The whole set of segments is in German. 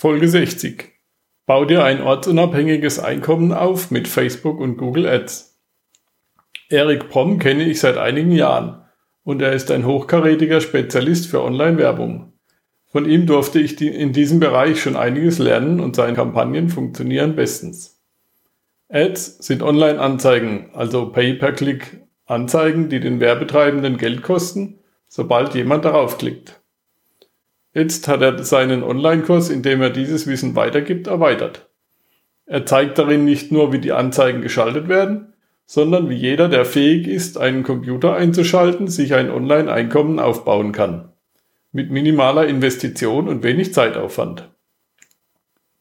Folge 60. Bau dir ein ortsunabhängiges Einkommen auf mit Facebook und Google Ads. Erik Pomm kenne ich seit einigen Jahren und er ist ein hochkarätiger Spezialist für Online-Werbung. Von ihm durfte ich in diesem Bereich schon einiges lernen und seine Kampagnen funktionieren bestens. Ads sind Online-Anzeigen, also Pay-per-Click Anzeigen, die den Werbetreibenden Geld kosten, sobald jemand darauf klickt. Jetzt hat er seinen Online-Kurs, in dem er dieses Wissen weitergibt, erweitert. Er zeigt darin nicht nur, wie die Anzeigen geschaltet werden, sondern wie jeder, der fähig ist, einen Computer einzuschalten, sich ein Online-Einkommen aufbauen kann. Mit minimaler Investition und wenig Zeitaufwand.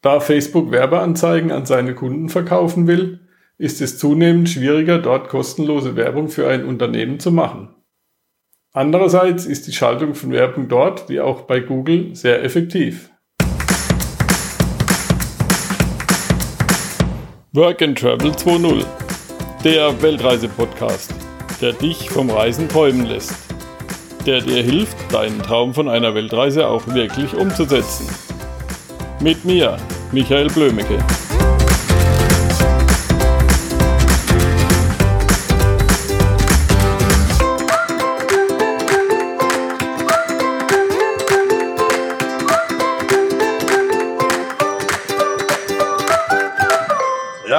Da Facebook Werbeanzeigen an seine Kunden verkaufen will, ist es zunehmend schwieriger, dort kostenlose Werbung für ein Unternehmen zu machen. Andererseits ist die Schaltung von Werbung dort, wie auch bei Google, sehr effektiv. Work and Travel 2.0, der Weltreise-Podcast, der dich vom Reisen träumen lässt, der dir hilft, deinen Traum von einer Weltreise auch wirklich umzusetzen. Mit mir, Michael Blömecke.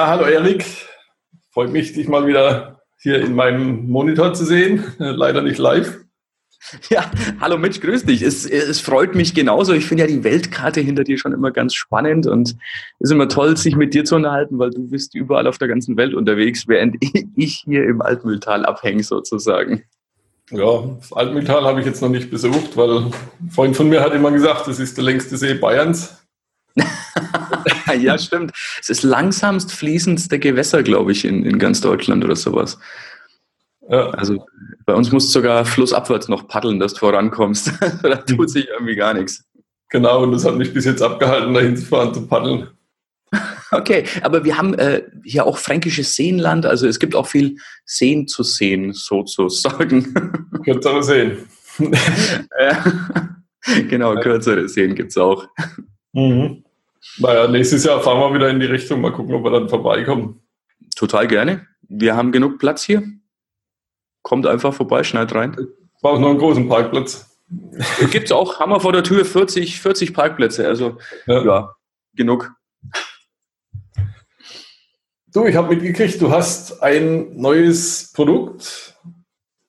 Hallo Erik. Freut mich, dich mal wieder hier in meinem Monitor zu sehen. Leider nicht live. Ja, hallo Mitch, grüß dich. Es, es freut mich genauso. Ich finde ja die Weltkarte hinter dir schon immer ganz spannend und es ist immer toll, sich mit dir zu unterhalten, weil du bist überall auf der ganzen Welt unterwegs, während ich hier im Altmühltal abhänge sozusagen. Ja, das Altmühltal habe ich jetzt noch nicht besucht, weil ein Freund von mir hat immer gesagt, das ist der längste See Bayerns. ja, stimmt. Es ist langsamst fließendste Gewässer, glaube ich, in, in ganz Deutschland oder sowas. Ja. Also bei uns musst du sogar flussabwärts noch paddeln, dass du vorankommst. da tut sich irgendwie gar nichts. Genau, und das hat mich bis jetzt abgehalten, dahin zu fahren, zu paddeln. Okay, aber wir haben äh, hier auch fränkisches Seenland, also es gibt auch viel Seen zu sehen, sozusagen. Kürzere Seen. ja. Genau, kürzere Seen gibt es auch. Mhm. Naja, nächstes Jahr fahren wir wieder in die Richtung. Mal gucken, ob wir dann vorbeikommen. Total gerne. Wir haben genug Platz hier. Kommt einfach vorbei, schneidet rein. Ich brauche noch einen großen Parkplatz. Gibt es auch, haben wir vor der Tür 40, 40 Parkplätze. Also ja, ja genug. Du, ich habe mitgekriegt, du hast ein neues Produkt,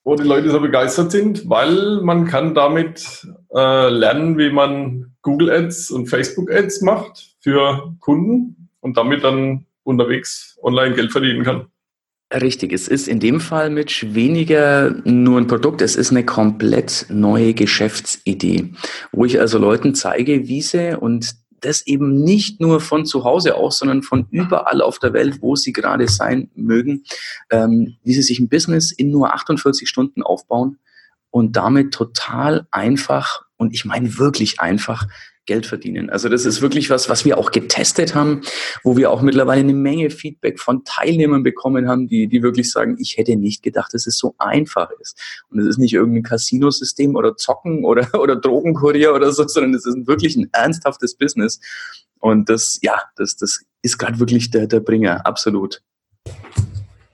wo die Leute so begeistert sind, weil man kann damit äh, lernen, wie man Google Ads und Facebook Ads macht für Kunden und damit dann unterwegs online Geld verdienen kann. Richtig, es ist in dem Fall mit weniger nur ein Produkt, es ist eine komplett neue Geschäftsidee, wo ich also Leuten zeige, wie sie und das eben nicht nur von zu Hause aus, sondern von überall auf der Welt, wo sie gerade sein mögen, ähm, wie sie sich ein Business in nur 48 Stunden aufbauen und damit total einfach und ich meine wirklich einfach Geld verdienen. Also das ist wirklich was, was wir auch getestet haben, wo wir auch mittlerweile eine Menge Feedback von Teilnehmern bekommen haben, die, die wirklich sagen, ich hätte nicht gedacht, dass es so einfach ist. Und es ist nicht irgendein Casino-System oder Zocken oder, oder Drogenkurier oder so, sondern es ist wirklich ein ernsthaftes Business. Und das, ja, das, das ist gerade wirklich der, der Bringer, absolut.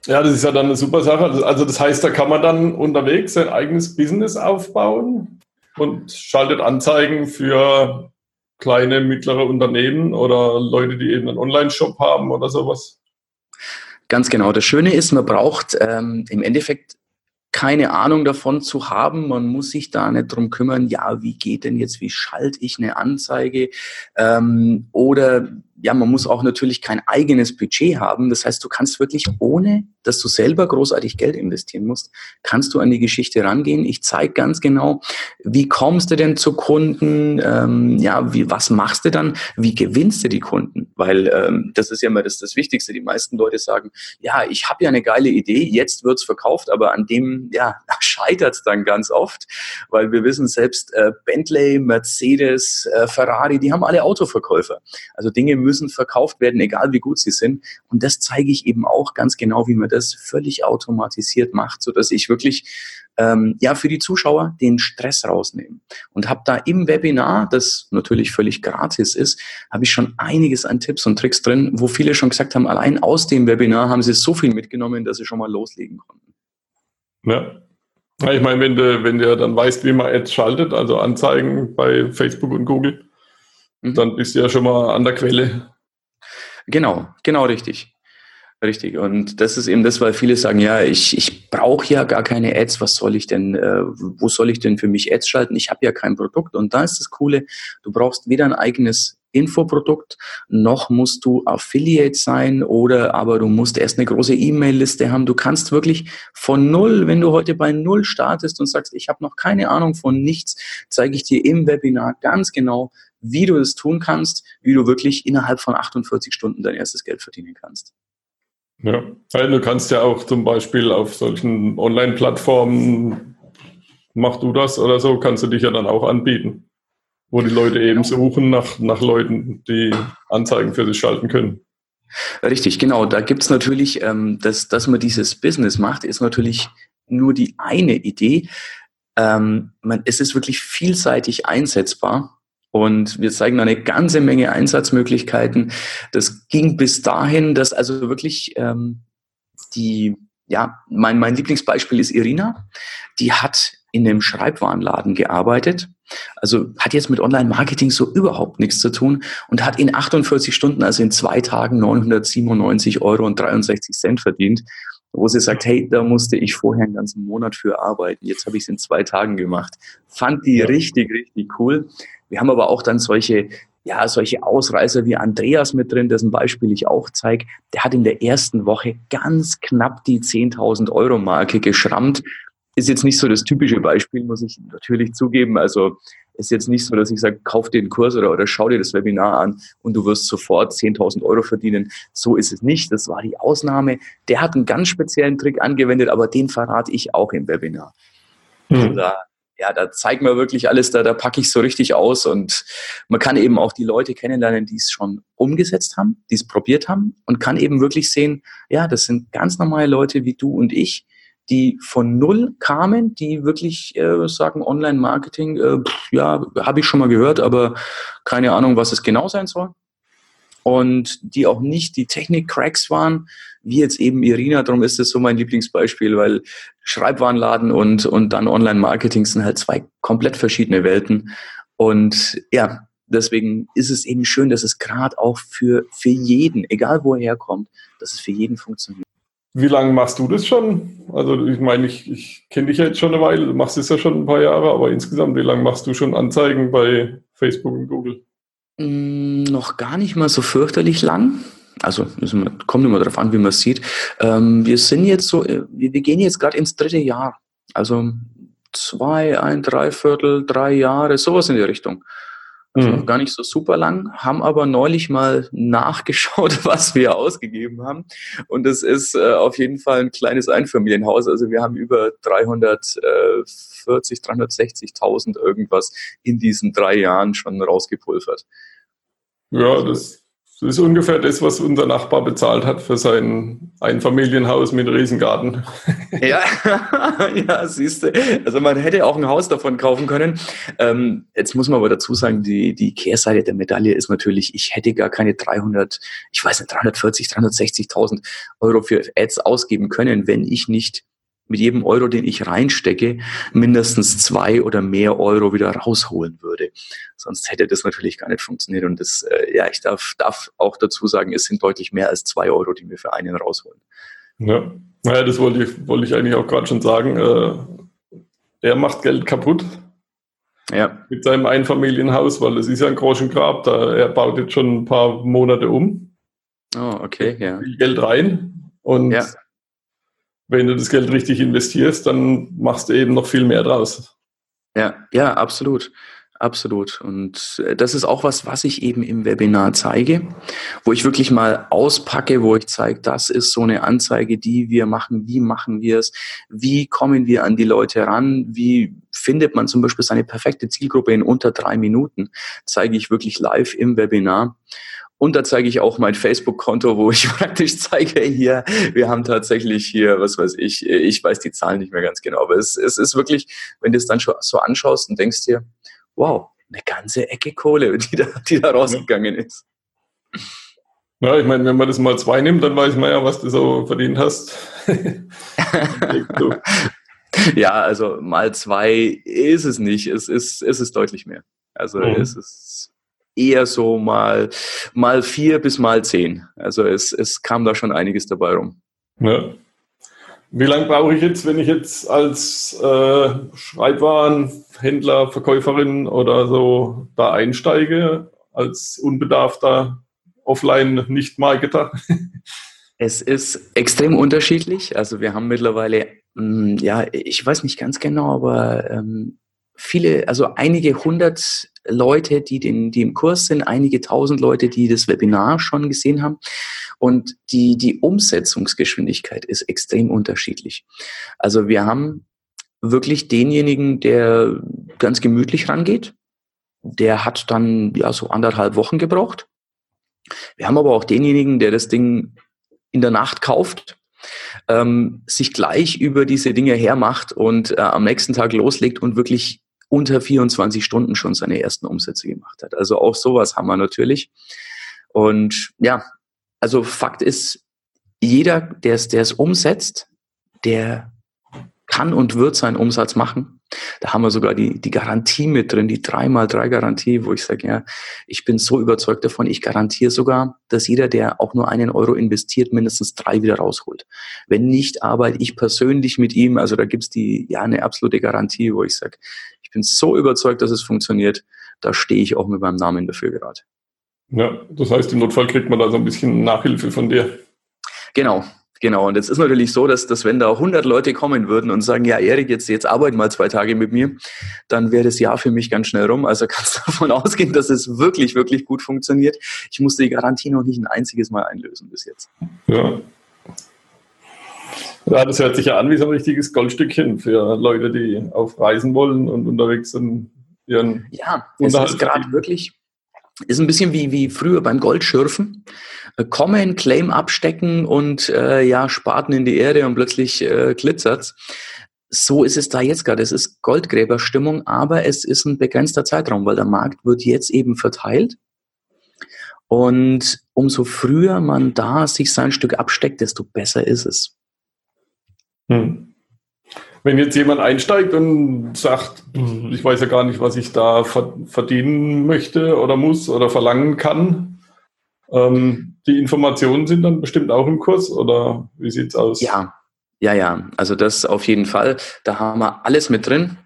Ja, das ist ja dann eine super Sache. Also das heißt, da kann man dann unterwegs sein eigenes Business aufbauen und schaltet Anzeigen für kleine, mittlere Unternehmen oder Leute, die eben einen Online-Shop haben oder sowas? Ganz genau. Das Schöne ist, man braucht ähm, im Endeffekt keine Ahnung davon zu haben. Man muss sich da nicht drum kümmern, ja, wie geht denn jetzt, wie schalte ich eine Anzeige? Ähm, oder ja, man muss auch natürlich kein eigenes Budget haben. Das heißt, du kannst wirklich ohne, dass du selber großartig Geld investieren musst, kannst du an die Geschichte rangehen. Ich zeige ganz genau, wie kommst du denn zu Kunden? Ähm, ja, wie, was machst du dann? Wie gewinnst du die Kunden? Weil ähm, das ist ja immer das, das Wichtigste. Die meisten Leute sagen, ja, ich habe ja eine geile Idee, jetzt wird's verkauft, aber an dem, ja, scheitert es dann ganz oft, weil wir wissen selbst, äh, Bentley, Mercedes, äh, Ferrari, die haben alle Autoverkäufer. Also Dinge müssen verkauft werden, egal wie gut sie sind. Und das zeige ich eben auch ganz genau, wie man das völlig automatisiert macht, so dass ich wirklich ähm, ja für die Zuschauer den Stress rausnehme. Und habe da im Webinar, das natürlich völlig gratis ist, habe ich schon einiges an Tipps und Tricks drin, wo viele schon gesagt haben, allein aus dem Webinar haben sie so viel mitgenommen, dass sie schon mal loslegen konnten. Ja, ja, ich meine, wenn du, wenn du dann weißt, wie man Ads schaltet, also Anzeigen bei Facebook und Google, mhm. dann bist du ja schon mal an der Quelle. Genau, genau richtig. Richtig. Und das ist eben das, weil viele sagen, ja, ich, ich brauche ja gar keine Ads, was soll ich denn, äh, wo soll ich denn für mich Ads schalten? Ich habe ja kein Produkt. Und da ist das Coole, du brauchst weder ein eigenes Infoprodukt, noch musst du Affiliate sein oder aber du musst erst eine große E-Mail-Liste haben. Du kannst wirklich von null, wenn du heute bei null startest und sagst, ich habe noch keine Ahnung von nichts, zeige ich dir im Webinar ganz genau, wie du das tun kannst, wie du wirklich innerhalb von 48 Stunden dein erstes Geld verdienen kannst. Ja, du kannst ja auch zum Beispiel auf solchen Online-Plattformen, mach du das oder so, kannst du dich ja dann auch anbieten wo die Leute eben suchen nach, nach Leuten, die Anzeigen für sich schalten können. Richtig, genau. Da gibt's natürlich, ähm, dass, dass man dieses Business macht, ist natürlich nur die eine Idee. Ähm, man, es ist wirklich vielseitig einsetzbar. Und wir zeigen eine ganze Menge Einsatzmöglichkeiten. Das ging bis dahin, dass also wirklich ähm, die, ja, mein, mein Lieblingsbeispiel ist Irina. Die hat in einem Schreibwarenladen gearbeitet also hat jetzt mit Online-Marketing so überhaupt nichts zu tun und hat in 48 Stunden, also in zwei Tagen 997 Euro und 63 Cent verdient, wo sie sagt, hey, da musste ich vorher einen ganzen Monat für arbeiten. Jetzt habe ich es in zwei Tagen gemacht. Fand die richtig, richtig cool. Wir haben aber auch dann solche ja, solche Ausreißer wie Andreas mit drin, dessen Beispiel ich auch zeige, der hat in der ersten Woche ganz knapp die 10.000 Euro Marke geschrammt ist jetzt nicht so das typische Beispiel, muss ich natürlich zugeben. Also ist jetzt nicht so, dass ich sage, kauf dir den Kurs oder, oder schau dir das Webinar an und du wirst sofort 10.000 Euro verdienen. So ist es nicht. Das war die Ausnahme. Der hat einen ganz speziellen Trick angewendet, aber den verrate ich auch im Webinar. Mhm. Da, ja, da zeigt man wirklich alles, da, da packe ich so richtig aus und man kann eben auch die Leute kennenlernen, die es schon umgesetzt haben, die es probiert haben und kann eben wirklich sehen, ja, das sind ganz normale Leute wie du und ich, die von null kamen, die wirklich äh, sagen, Online-Marketing, äh, ja, habe ich schon mal gehört, aber keine Ahnung, was es genau sein soll. Und die auch nicht die Technik-Cracks waren, wie jetzt eben Irina, darum ist das so mein Lieblingsbeispiel, weil Schreibwarenladen und, und dann Online-Marketing sind halt zwei komplett verschiedene Welten. Und ja, deswegen ist es eben schön, dass es gerade auch für, für jeden, egal wo er herkommt, dass es für jeden funktioniert. Wie lange machst du das schon? Also ich meine, ich, ich kenne dich ja jetzt schon eine Weile, du machst es ja schon ein paar Jahre, aber insgesamt, wie lange machst du schon Anzeigen bei Facebook und Google? Mm, noch gar nicht mal so fürchterlich lang. Also kommt immer darauf an, wie man es sieht. Ähm, wir sind jetzt so, äh, wir, wir gehen jetzt gerade ins dritte Jahr. Also zwei, ein Dreiviertel, drei Jahre, sowas in die Richtung. Also mhm. gar nicht so super lang, haben aber neulich mal nachgeschaut, was wir ausgegeben haben. Und es ist äh, auf jeden Fall ein kleines Einfamilienhaus. Also wir haben über 340, 360.000 irgendwas in diesen drei Jahren schon rausgepulvert. Ja, das das ist ungefähr das, was unser Nachbar bezahlt hat für sein Einfamilienhaus mit Riesengarten. Ja, ja, siehst du. Also man hätte auch ein Haus davon kaufen können. Ähm, jetzt muss man aber dazu sagen, die, die Kehrseite der Medaille ist natürlich, ich hätte gar keine 300, ich weiß nicht, 340, 360.000 Euro für Ads ausgeben können, wenn ich nicht mit jedem Euro, den ich reinstecke, mindestens zwei oder mehr Euro wieder rausholen würde. Sonst hätte das natürlich gar nicht funktioniert. Und das, äh, ja, ich darf, darf auch dazu sagen, es sind deutlich mehr als zwei Euro, die wir für einen rausholen. Ja, naja, das wollte ich, wollte ich eigentlich auch gerade schon sagen. Äh, er macht Geld kaputt. Ja. Mit seinem Einfamilienhaus, weil es ist ja ein Groschengrab, da er baut jetzt schon ein paar Monate um. Oh, okay, ja. Viel Geld rein und ja wenn du das Geld richtig investierst, dann machst du eben noch viel mehr draus. Ja, ja, absolut. Absolut. Und äh, das ist auch was, was ich eben im Webinar zeige, wo ich wirklich mal auspacke, wo ich zeige, das ist so eine Anzeige, die wir machen, wie machen wir es, wie kommen wir an die Leute ran, wie findet man zum Beispiel seine perfekte Zielgruppe in unter drei Minuten, zeige ich wirklich live im Webinar. Und da zeige ich auch mein Facebook-Konto, wo ich praktisch zeige, hier, wir haben tatsächlich hier, was weiß ich, ich weiß die Zahlen nicht mehr ganz genau, aber es, es ist wirklich, wenn du es dann schon so anschaust und denkst dir, wow, eine ganze Ecke Kohle, die da, die da rausgegangen ist. Ja, ich meine, wenn man das mal zwei nimmt, dann weiß man ja, was du so verdient hast. ja, also mal zwei ist es nicht. Es ist, es ist deutlich mehr. Also mhm. es ist eher so mal, mal vier bis mal zehn. Also es, es kam da schon einiges dabei rum. Ja. Wie lange brauche ich jetzt, wenn ich jetzt als äh, Schreibwarenhändler, Verkäuferin oder so da einsteige, als unbedarfter Offline-Nicht-Marketer? Es ist extrem unterschiedlich. Also wir haben mittlerweile, mm, ja, ich weiß nicht ganz genau, aber ähm, viele, also einige hundert Leute, die, den, die im Kurs sind, einige tausend Leute, die das Webinar schon gesehen haben. Und die, die Umsetzungsgeschwindigkeit ist extrem unterschiedlich. Also wir haben wirklich denjenigen, der ganz gemütlich rangeht. Der hat dann ja so anderthalb Wochen gebraucht. Wir haben aber auch denjenigen, der das Ding in der Nacht kauft, ähm, sich gleich über diese Dinge hermacht und äh, am nächsten Tag loslegt und wirklich unter 24 Stunden schon seine ersten Umsätze gemacht hat. Also auch sowas haben wir natürlich. Und ja, also Fakt ist, jeder, der es, der es umsetzt, der kann und wird seinen Umsatz machen. Da haben wir sogar die, die Garantie mit drin, die 3x3-Garantie, wo ich sage, ja, ich bin so überzeugt davon, ich garantiere sogar, dass jeder, der auch nur einen Euro investiert, mindestens drei wieder rausholt. Wenn nicht, arbeite ich persönlich mit ihm. Also da gibt's die, ja, eine absolute Garantie, wo ich sage, ich bin so überzeugt, dass es funktioniert, da stehe ich auch mit meinem Namen dafür gerade. Ja, das heißt, im Notfall kriegt man da so ein bisschen Nachhilfe von dir. Genau, Genau, und jetzt ist natürlich so, dass, dass wenn da 100 Leute kommen würden und sagen, ja, Erik, jetzt, jetzt arbeite mal zwei Tage mit mir, dann wäre das Jahr für mich ganz schnell rum. Also kannst du davon ausgehen, dass es wirklich, wirklich gut funktioniert. Ich musste die Garantie noch nicht ein einziges Mal einlösen bis jetzt. Ja. Ja, das hört sich ja an wie so ein richtiges Goldstückchen für Leute, die auf Reisen wollen und unterwegs sind. Ihren ja, es ist gerade wirklich, ist ein bisschen wie, wie früher beim Goldschürfen. Äh, kommen, Claim abstecken und äh, ja, Spaten in die Erde und plötzlich äh, glitzert's. So ist es da jetzt gerade. Es ist Goldgräberstimmung, aber es ist ein begrenzter Zeitraum, weil der Markt wird jetzt eben verteilt. Und umso früher man da sich sein Stück absteckt, desto besser ist es. Hm. Wenn jetzt jemand einsteigt und sagt, ich weiß ja gar nicht, was ich da verdienen möchte oder muss oder verlangen kann, ähm, die Informationen sind dann bestimmt auch im Kurs oder wie sieht's aus? Ja, ja, ja. Also das auf jeden Fall. Da haben wir alles mit drin,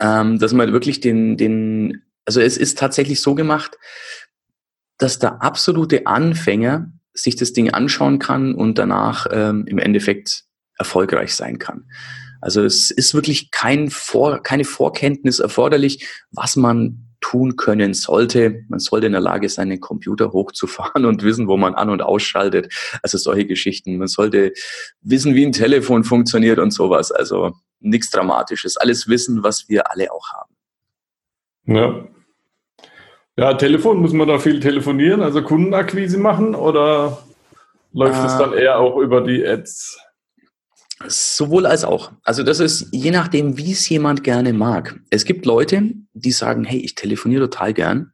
ähm, dass man wirklich den, den, also es ist tatsächlich so gemacht, dass der absolute Anfänger sich das Ding anschauen kann und danach ähm, im Endeffekt erfolgreich sein kann. Also es ist wirklich kein Vor, keine Vorkenntnis erforderlich, was man tun können sollte. Man sollte in der Lage sein, den Computer hochzufahren und wissen, wo man an- und ausschaltet. Also solche Geschichten. Man sollte wissen, wie ein Telefon funktioniert und sowas. Also nichts Dramatisches. Alles Wissen, was wir alle auch haben. Ja. Ja, Telefon, muss man da viel telefonieren, also Kundenakquise machen oder läuft es äh, dann eher auch über die Ads? Sowohl als auch. Also das ist je nachdem, wie es jemand gerne mag. Es gibt Leute, die sagen, hey, ich telefoniere total gern.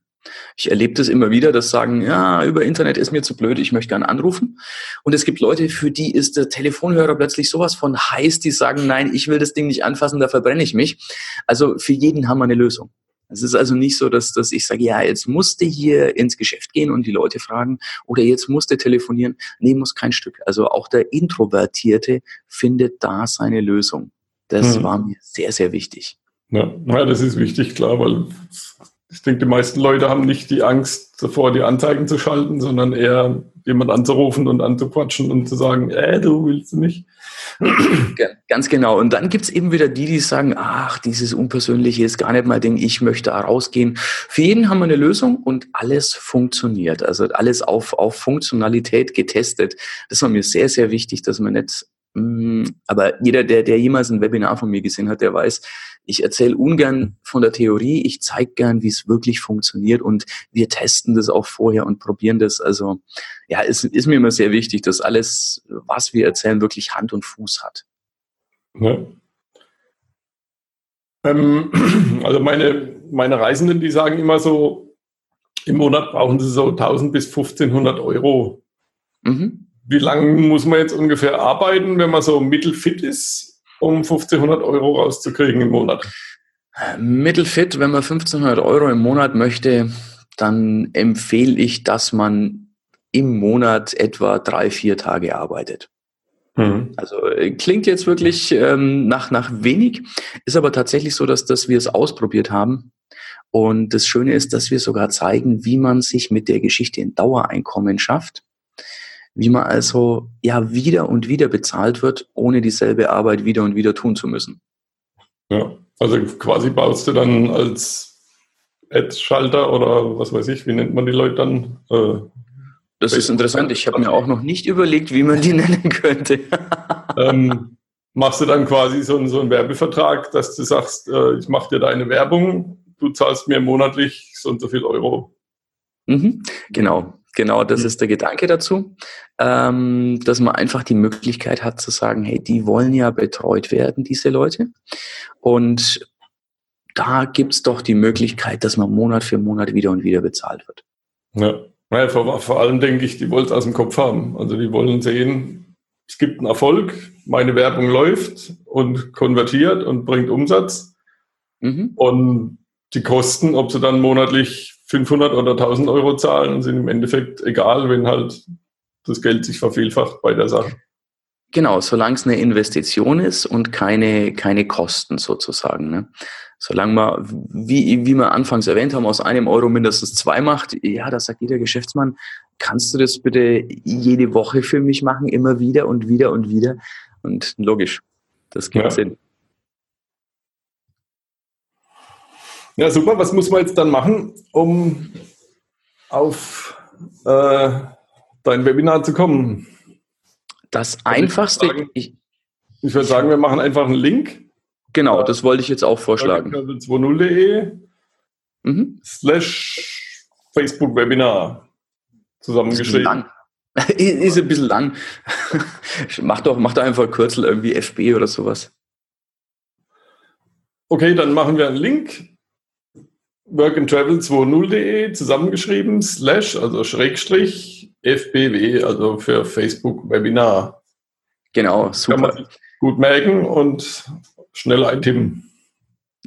Ich erlebe das immer wieder, dass sagen, ja, über Internet ist mir zu blöd, ich möchte gern anrufen. Und es gibt Leute, für die ist der Telefonhörer plötzlich sowas von heiß, die sagen, nein, ich will das Ding nicht anfassen, da verbrenne ich mich. Also für jeden haben wir eine Lösung. Es ist also nicht so, dass, dass ich sage, ja, jetzt musste hier ins Geschäft gehen und die Leute fragen oder jetzt musste telefonieren. Nee, muss kein Stück. Also auch der Introvertierte findet da seine Lösung. Das hm. war mir sehr, sehr wichtig. Ja, ja, das ist wichtig, klar, weil ich denke, die meisten Leute haben nicht die Angst davor, die Anzeigen zu schalten, sondern eher jemand anzurufen und anzuquatschen und zu sagen, äh, du willst nicht. Ganz genau. Und dann gibt's eben wieder die, die sagen, ach, dieses Unpersönliche ist gar nicht mein Ding, ich möchte rausgehen. Für jeden haben wir eine Lösung und alles funktioniert. Also alles auf, auf Funktionalität getestet. Das war mir sehr, sehr wichtig, dass man nicht aber jeder, der, der jemals ein Webinar von mir gesehen hat, der weiß, ich erzähle ungern von der Theorie, ich zeige gern, wie es wirklich funktioniert und wir testen das auch vorher und probieren das. Also ja, es ist mir immer sehr wichtig, dass alles, was wir erzählen, wirklich Hand und Fuß hat. Ja. Ähm, also meine, meine Reisenden, die sagen immer so, im Monat brauchen sie so 1000 bis 1500 Euro. Mhm. Wie lange muss man jetzt ungefähr arbeiten, wenn man so mittelfit ist, um 1500 Euro rauszukriegen im Monat? Mittelfit, wenn man 1500 Euro im Monat möchte, dann empfehle ich, dass man im Monat etwa drei, vier Tage arbeitet. Mhm. Also äh, klingt jetzt wirklich ähm, nach, nach wenig, ist aber tatsächlich so, dass, dass wir es ausprobiert haben. Und das Schöne ist, dass wir sogar zeigen, wie man sich mit der Geschichte ein Dauereinkommen schafft wie man also ja wieder und wieder bezahlt wird, ohne dieselbe Arbeit wieder und wieder tun zu müssen. Ja, also quasi baust du dann als Ad-Schalter oder was weiß ich, wie nennt man die Leute dann? Äh, das ist interessant. Ich habe mir auch noch nicht überlegt, wie man die nennen könnte. ähm, machst du dann quasi so einen, so einen Werbevertrag, dass du sagst, äh, ich mache dir deine Werbung, du zahlst mir monatlich so und so viel Euro. Mhm, genau. Genau, das mhm. ist der Gedanke dazu, ähm, dass man einfach die Möglichkeit hat zu sagen, hey, die wollen ja betreut werden, diese Leute. Und da gibt es doch die Möglichkeit, dass man Monat für Monat wieder und wieder bezahlt wird. Ja, ja vor, vor allem denke ich, die wollen es aus dem Kopf haben. Also die wollen sehen, es gibt einen Erfolg, meine Werbung läuft und konvertiert und bringt Umsatz. Mhm. Und die Kosten, ob sie dann monatlich 500 oder 1000 Euro zahlen und sind im Endeffekt egal, wenn halt das Geld sich vervielfacht bei der Sache. Genau, solange es eine Investition ist und keine, keine Kosten sozusagen. Ne? Solange man, wie, wie wir anfangs erwähnt haben, aus einem Euro mindestens zwei macht, ja, da sagt jeder Geschäftsmann, kannst du das bitte jede Woche für mich machen, immer wieder und wieder und wieder? Und logisch, das gibt ja. Sinn. Ja, super. Was muss man jetzt dann machen, um auf äh, dein Webinar zu kommen? Das Einfachste. Ich, sagen, ich, ich würde sagen, wir machen einfach einen Link. Genau, das wollte ich jetzt auch vorschlagen. 20.de mhm. slash Facebook Webinar zusammengeschrieben. Ist ein bisschen lang. mach, doch, mach doch einfach Kürzel irgendwie FB oder sowas. Okay, dann machen wir einen Link workandtravel20.de zusammengeschrieben, slash, also Schrägstrich, FBW, also für Facebook Webinar. Genau, super. Kann man gut merken und schnell eintippen.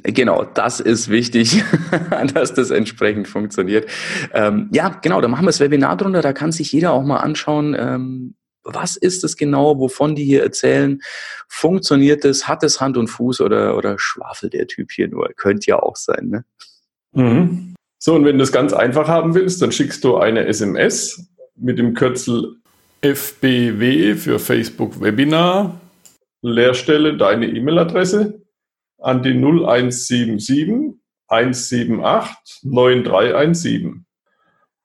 Genau, das ist wichtig, dass das entsprechend funktioniert. Ähm, ja, genau, da machen wir das Webinar drunter, da kann sich jeder auch mal anschauen, ähm, was ist es genau, wovon die hier erzählen? Funktioniert es? Hat es Hand und Fuß oder, oder schwafelt der Typ hier nur? Könnte ja auch sein, ne? Mhm. So, und wenn du es ganz einfach haben willst, dann schickst du eine SMS mit dem Kürzel FBW für Facebook Webinar, Leerstelle deine E-Mail-Adresse an die 0177 178 9317.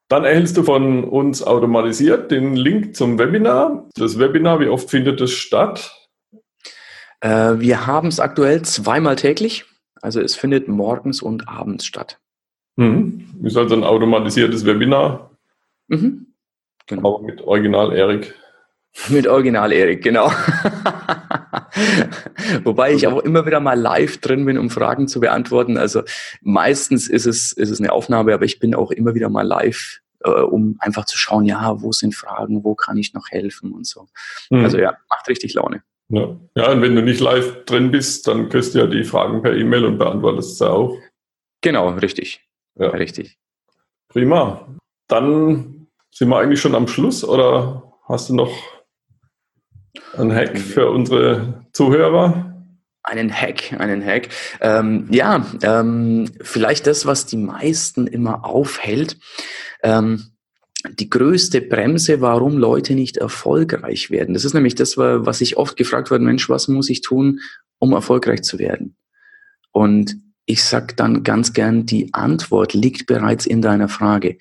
Dann erhältst du von uns automatisiert den Link zum Webinar. Das Webinar, wie oft findet es statt? Äh, wir haben es aktuell zweimal täglich. Also es findet morgens und abends statt. Mhm. Ist also ein automatisiertes Webinar. Mhm. Genau. Aber mit Original Erik. Mit Original Erik, genau. Wobei ich auch immer wieder mal live drin bin, um Fragen zu beantworten. Also meistens ist es, ist es eine Aufnahme, aber ich bin auch immer wieder mal live, äh, um einfach zu schauen, ja, wo sind Fragen, wo kann ich noch helfen und so. Mhm. Also ja, macht richtig Laune. Ja. ja, und wenn du nicht live drin bist, dann kriegst du ja die Fragen per E-Mail und beantwortest sie auch. Genau, richtig. Ja. Richtig. Prima. Dann sind wir eigentlich schon am Schluss oder hast du noch einen Hack für unsere Zuhörer? Einen Hack, einen Hack. Ähm, ja, ähm, vielleicht das, was die meisten immer aufhält. Ähm, die größte Bremse, warum Leute nicht erfolgreich werden. Das ist nämlich das, was ich oft gefragt werde, Mensch, was muss ich tun, um erfolgreich zu werden? Und ich sage dann ganz gern, die Antwort liegt bereits in deiner Frage.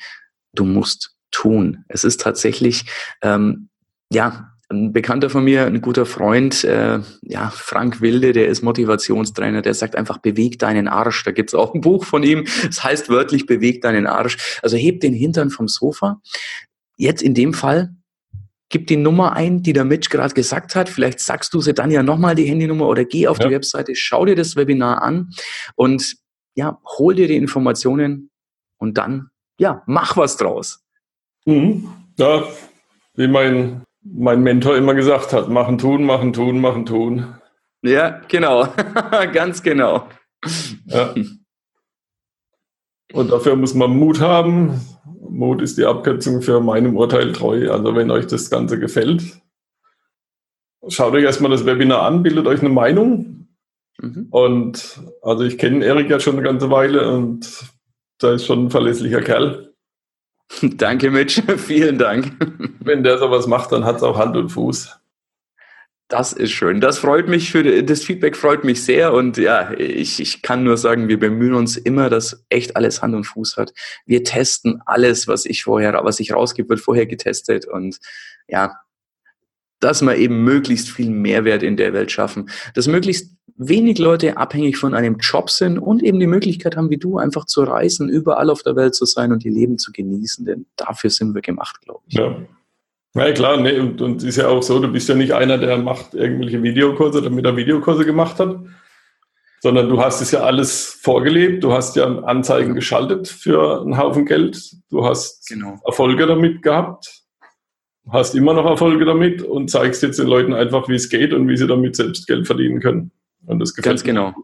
Du musst tun. Es ist tatsächlich, ähm, ja, ein Bekannter von mir, ein guter Freund, äh, ja, Frank Wilde, der ist Motivationstrainer, der sagt einfach, beweg deinen Arsch. Da gibt's auch ein Buch von ihm, das heißt wörtlich, beweg deinen Arsch. Also heb den Hintern vom Sofa. Jetzt in dem Fall, gib die Nummer ein, die der Mitch gerade gesagt hat. Vielleicht sagst du sie dann ja nochmal die Handynummer oder geh auf ja. die Webseite, schau dir das Webinar an und ja, hol dir die Informationen und dann, ja, mach was draus. Mhm. Ja, wie mein mein Mentor immer gesagt hat, machen, tun, machen, tun, machen, tun. Ja, genau. Ganz genau. Ja. Und dafür muss man Mut haben. Mut ist die Abkürzung für meinem Urteil treu. Also wenn euch das Ganze gefällt, schaut euch erstmal das Webinar an, bildet euch eine Meinung. Mhm. Und also ich kenne Erik ja schon eine ganze Weile und da ist schon ein verlässlicher Kerl. Danke, Mitch. Vielen Dank. Wenn der sowas macht, dann hat es auch Hand und Fuß. Das ist schön. Das freut mich für das Feedback freut mich sehr und ja, ich, ich kann nur sagen, wir bemühen uns immer, dass echt alles Hand und Fuß hat. Wir testen alles, was ich vorher, was ich rausgebe, wird vorher getestet und ja, dass wir eben möglichst viel Mehrwert in der Welt schaffen, dass möglichst wenig Leute abhängig von einem Job sind und eben die Möglichkeit haben, wie du, einfach zu reisen, überall auf der Welt zu sein und ihr Leben zu genießen, denn dafür sind wir gemacht, glaube ich. Ja. Ja klar, ne, und, und ist ja auch so, du bist ja nicht einer, der macht irgendwelche Videokurse, damit er Videokurse gemacht hat, sondern du hast es ja alles vorgelebt, du hast ja Anzeigen geschaltet für einen Haufen Geld, du hast genau. Erfolge damit gehabt, hast immer noch Erfolge damit und zeigst jetzt den Leuten einfach, wie es geht und wie sie damit selbst Geld verdienen können. Und das gefällt Ganz genau.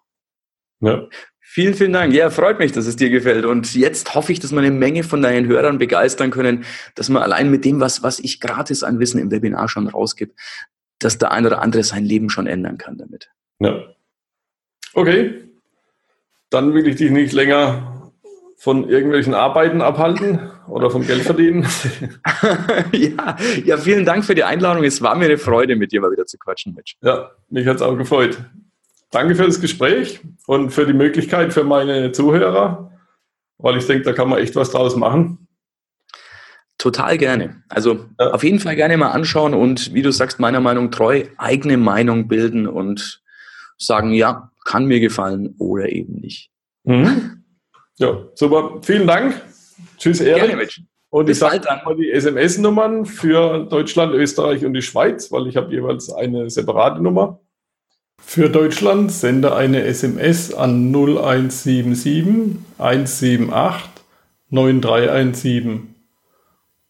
Ja. Vielen, vielen Dank. Ja, freut mich, dass es dir gefällt. Und jetzt hoffe ich, dass wir eine Menge von deinen Hörern begeistern können, dass man allein mit dem, was, was ich gratis an Wissen im Webinar schon rausgibt, dass der ein oder andere sein Leben schon ändern kann damit. Ja. Okay. Dann will ich dich nicht länger von irgendwelchen Arbeiten abhalten oder vom Geld verdienen. ja, ja, vielen Dank für die Einladung. Es war mir eine Freude, mit dir mal wieder zu quatschen, Mitch. Ja, mich hat es auch gefreut. Danke für das Gespräch und für die Möglichkeit für meine Zuhörer, weil ich denke, da kann man echt was draus machen. Total gerne. Also ja. auf jeden Fall gerne mal anschauen und wie du sagst, meiner Meinung treu, eigene Meinung bilden und sagen, ja, kann mir gefallen oder eben nicht. Mhm. Ja, super. Vielen Dank. Tschüss, Erik. Gerne, Und Bis ich sage mal die SMS-Nummern für Deutschland, Österreich und die Schweiz, weil ich habe jeweils eine separate Nummer. Für Deutschland sende eine SMS an 0177 178 9317.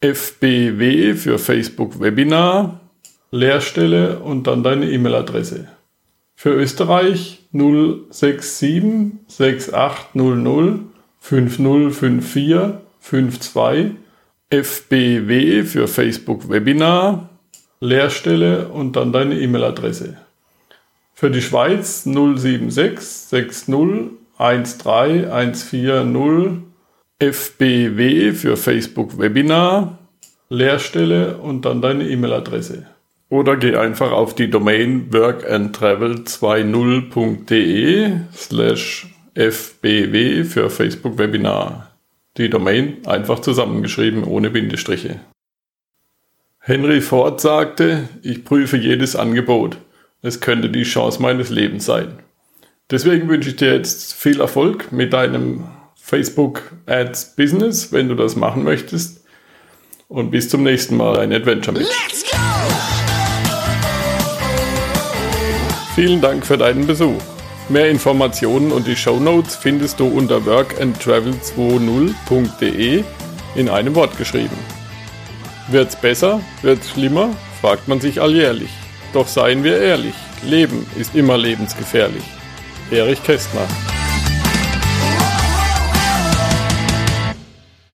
FBW für Facebook Webinar, Leerstelle und dann deine E-Mail-Adresse. Für Österreich 067 6800 5054 52 FBW für Facebook Webinar, Leerstelle und dann deine E-Mail-Adresse. Für die Schweiz 076 60 13 140 FBW für Facebook Webinar, Leerstelle und dann deine E-Mail-Adresse. Oder geh einfach auf die Domain workandtravel20.de slash FBW für Facebook Webinar. Die Domain einfach zusammengeschrieben ohne Bindestriche. Henry Ford sagte, ich prüfe jedes Angebot. Es könnte die Chance meines Lebens sein. Deswegen wünsche ich dir jetzt viel Erfolg mit deinem Facebook Ads Business, wenn du das machen möchtest. Und bis zum nächsten Mal ein Adventure mit. Vielen Dank für deinen Besuch. Mehr Informationen und die Show Notes findest du unter workandtravel20.de in einem Wort geschrieben. Wird's besser? Wird's schlimmer? fragt man sich alljährlich. Doch seien wir ehrlich, Leben ist immer lebensgefährlich. Erich Kästner